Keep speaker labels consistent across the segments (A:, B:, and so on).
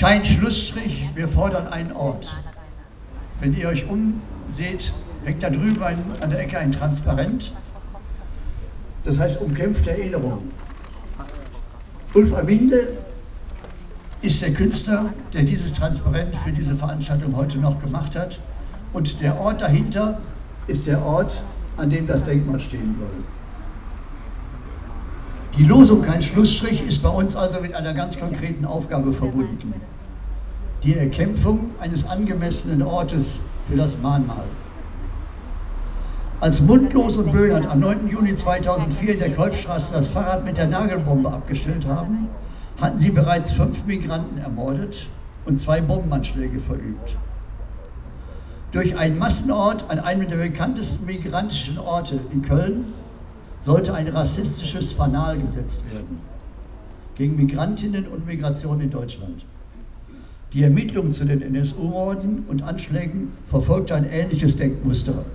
A: kein Schlussstrich, wir fordern einen Ort. Wenn ihr euch umseht, hängt da drüben ein, an der Ecke ein Transparent. Das heißt umkämpfte Erinnerung. Ulf Aminde ist der Künstler, der dieses Transparent für diese Veranstaltung heute noch gemacht hat. Und der Ort dahinter ist der Ort, an dem das Denkmal stehen soll. Die Losung kein Schlussstrich ist bei uns also mit einer ganz konkreten Aufgabe verbunden. Die Erkämpfung eines angemessenen Ortes für das Mahnmal. Als Mundlos und Böhnert am 9. Juni 2004 in der Kolbstraße das Fahrrad mit der Nagelbombe abgestellt haben, hatten sie bereits fünf Migranten ermordet und zwei Bombenanschläge verübt. Durch einen Massenort an einem der bekanntesten migrantischen Orte in Köln sollte ein rassistisches Fanal gesetzt werden gegen Migrantinnen und Migration in Deutschland. Die Ermittlung zu den NSU-Morden und Anschlägen verfolgte ein ähnliches Denkmuster.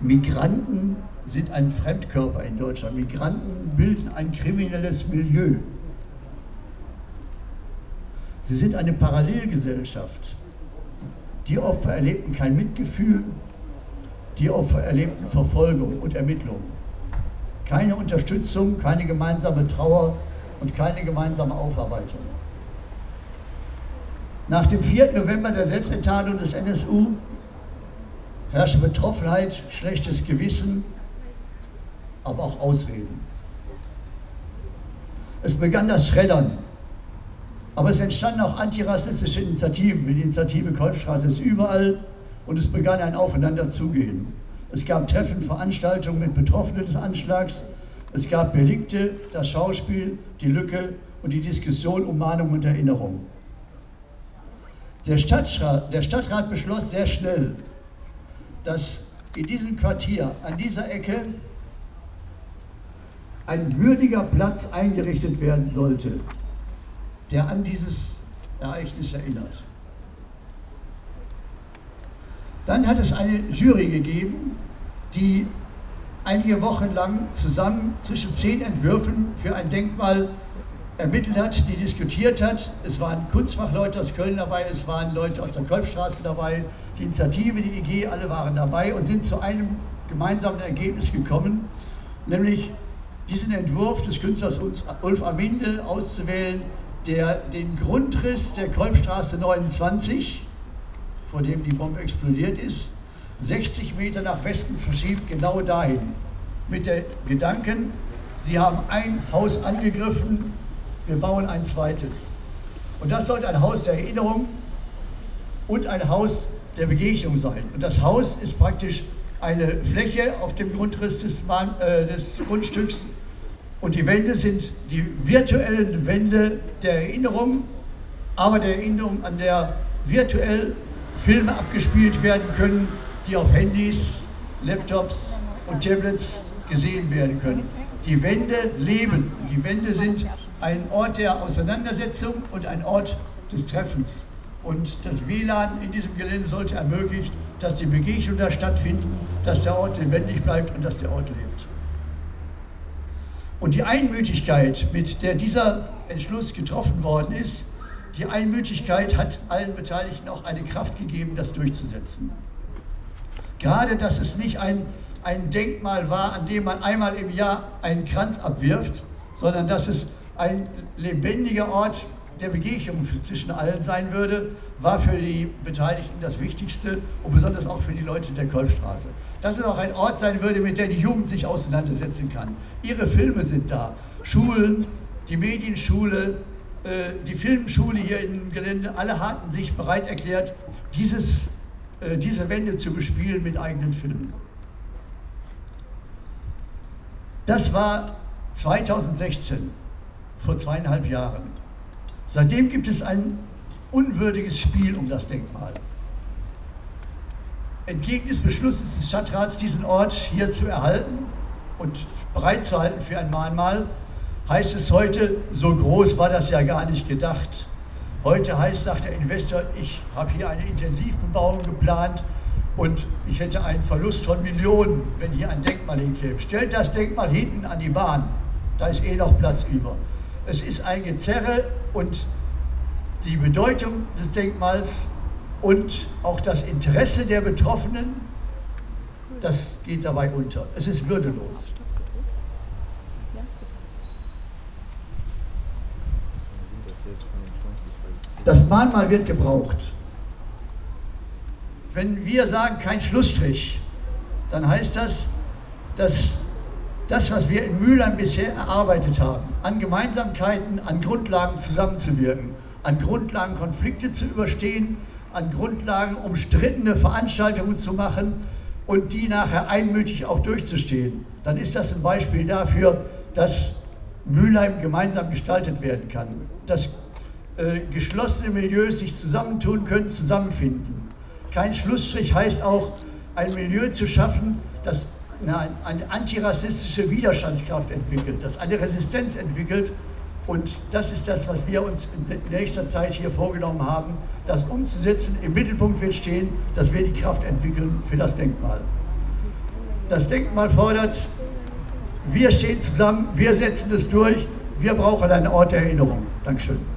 A: Migranten sind ein Fremdkörper in Deutschland. Migranten bilden ein kriminelles Milieu. Sie sind eine Parallelgesellschaft. Die Opfer erlebten kein Mitgefühl, die Opfer erlebten Verfolgung und Ermittlung. Keine Unterstützung, keine gemeinsame Trauer und keine gemeinsame Aufarbeitung. Nach dem 4. November der Selbstenttarnung des NSU herrschte Betroffenheit, schlechtes Gewissen, aber auch Ausreden. Es begann das Schreddern, aber es entstanden auch antirassistische Initiativen. Die Initiative Kolbstraße ist überall und es begann ein Aufeinanderzugehen. Es gab Treffen, Veranstaltungen mit Betroffenen des Anschlags. Es gab Belikte, das Schauspiel, die Lücke und die Diskussion um Mahnung und Erinnerung. Der Stadtrat, der Stadtrat beschloss sehr schnell, dass in diesem Quartier, an dieser Ecke, ein würdiger Platz eingerichtet werden sollte, der an dieses Ereignis erinnert. Dann hat es eine Jury gegeben, die einige Wochen lang zusammen zwischen zehn Entwürfen für ein Denkmal ermittelt hat, die diskutiert hat. Es waren Kunstfachleute aus Köln dabei, es waren Leute aus der Kolbstraße dabei, die Initiative, die IG, alle waren dabei und sind zu einem gemeinsamen Ergebnis gekommen, nämlich diesen Entwurf des Künstlers Ulf Amindel auszuwählen, der den Grundriss der Kolbstraße 29, vor dem die Bombe explodiert ist, 60 Meter nach Westen verschiebt, genau dahin. Mit der Gedanken, Sie haben ein Haus angegriffen, wir bauen ein zweites. Und das sollte ein Haus der Erinnerung und ein Haus der Begegnung sein. Und das Haus ist praktisch eine Fläche auf dem Grundriss des, äh, des Grundstücks, und die Wände sind die virtuellen Wände der Erinnerung, aber der Erinnerung, an der virtuell Filme abgespielt werden können, die auf Handys, Laptops und Tablets gesehen werden können. Die Wände leben. Die Wände sind ein Ort der Auseinandersetzung und ein Ort des Treffens. Und das WLAN in diesem Gelände sollte ermöglichen, dass die Begegnungen da stattfinden, dass der Ort lebendig bleibt und dass der Ort lebt. Und die Einmütigkeit, mit der dieser Entschluss getroffen worden ist, die Einmütigkeit hat allen Beteiligten auch eine Kraft gegeben, das durchzusetzen. Gerade, dass es nicht ein, ein Denkmal war, an dem man einmal im Jahr einen Kranz abwirft, sondern dass es ein lebendiger Ort der Begegnung zwischen allen sein würde, war für die Beteiligten das Wichtigste und besonders auch für die Leute der Kolbstraße. Dass es auch ein Ort sein würde, mit dem die Jugend sich auseinandersetzen kann. Ihre Filme sind da, Schulen, die Medienschule, die Filmschule hier im Gelände, alle hatten sich bereit erklärt, dieses, äh, diese Wände zu bespielen mit eigenen Filmen. Das war 2016, vor zweieinhalb Jahren. Seitdem gibt es ein unwürdiges Spiel um das Denkmal. Entgegen des Beschlusses des Stadtrats, diesen Ort hier zu erhalten und bereitzuhalten für ein Mahnmal, heißt es heute, so groß war das ja gar nicht gedacht. Heute heißt, sagt der Investor, ich habe hier eine Intensivbebauung geplant und ich hätte einen Verlust von Millionen, wenn hier ein Denkmal hinkäme. Stellt das Denkmal hinten an die Bahn, da ist eh noch Platz über. Es ist ein Gezerre und die Bedeutung des Denkmals und auch das Interesse der Betroffenen, das geht dabei unter. Es ist würdelos. Das Mahnmal wird gebraucht. Wenn wir sagen, kein Schlussstrich, dann heißt das, dass das, was wir in Mülheim bisher erarbeitet haben, an Gemeinsamkeiten, an Grundlagen zusammenzuwirken, an Grundlagen Konflikte zu überstehen, an Grundlagen umstrittene Veranstaltungen zu machen und die nachher einmütig auch durchzustehen, dann ist das ein Beispiel dafür, dass Mülheim gemeinsam gestaltet werden kann, dass äh, geschlossene Milieus sich zusammentun können, zusammenfinden. Kein Schlussstrich heißt auch, ein Milieu zu schaffen, das eine, eine antirassistische Widerstandskraft entwickelt, das eine Resistenz entwickelt. Und das ist das, was wir uns in nächster Zeit hier vorgenommen haben, das umzusetzen. Im Mittelpunkt wird stehen, dass wir die Kraft entwickeln für das Denkmal. Das Denkmal fordert, wir stehen zusammen, wir setzen es durch, wir brauchen einen Ort der Erinnerung. Dankeschön.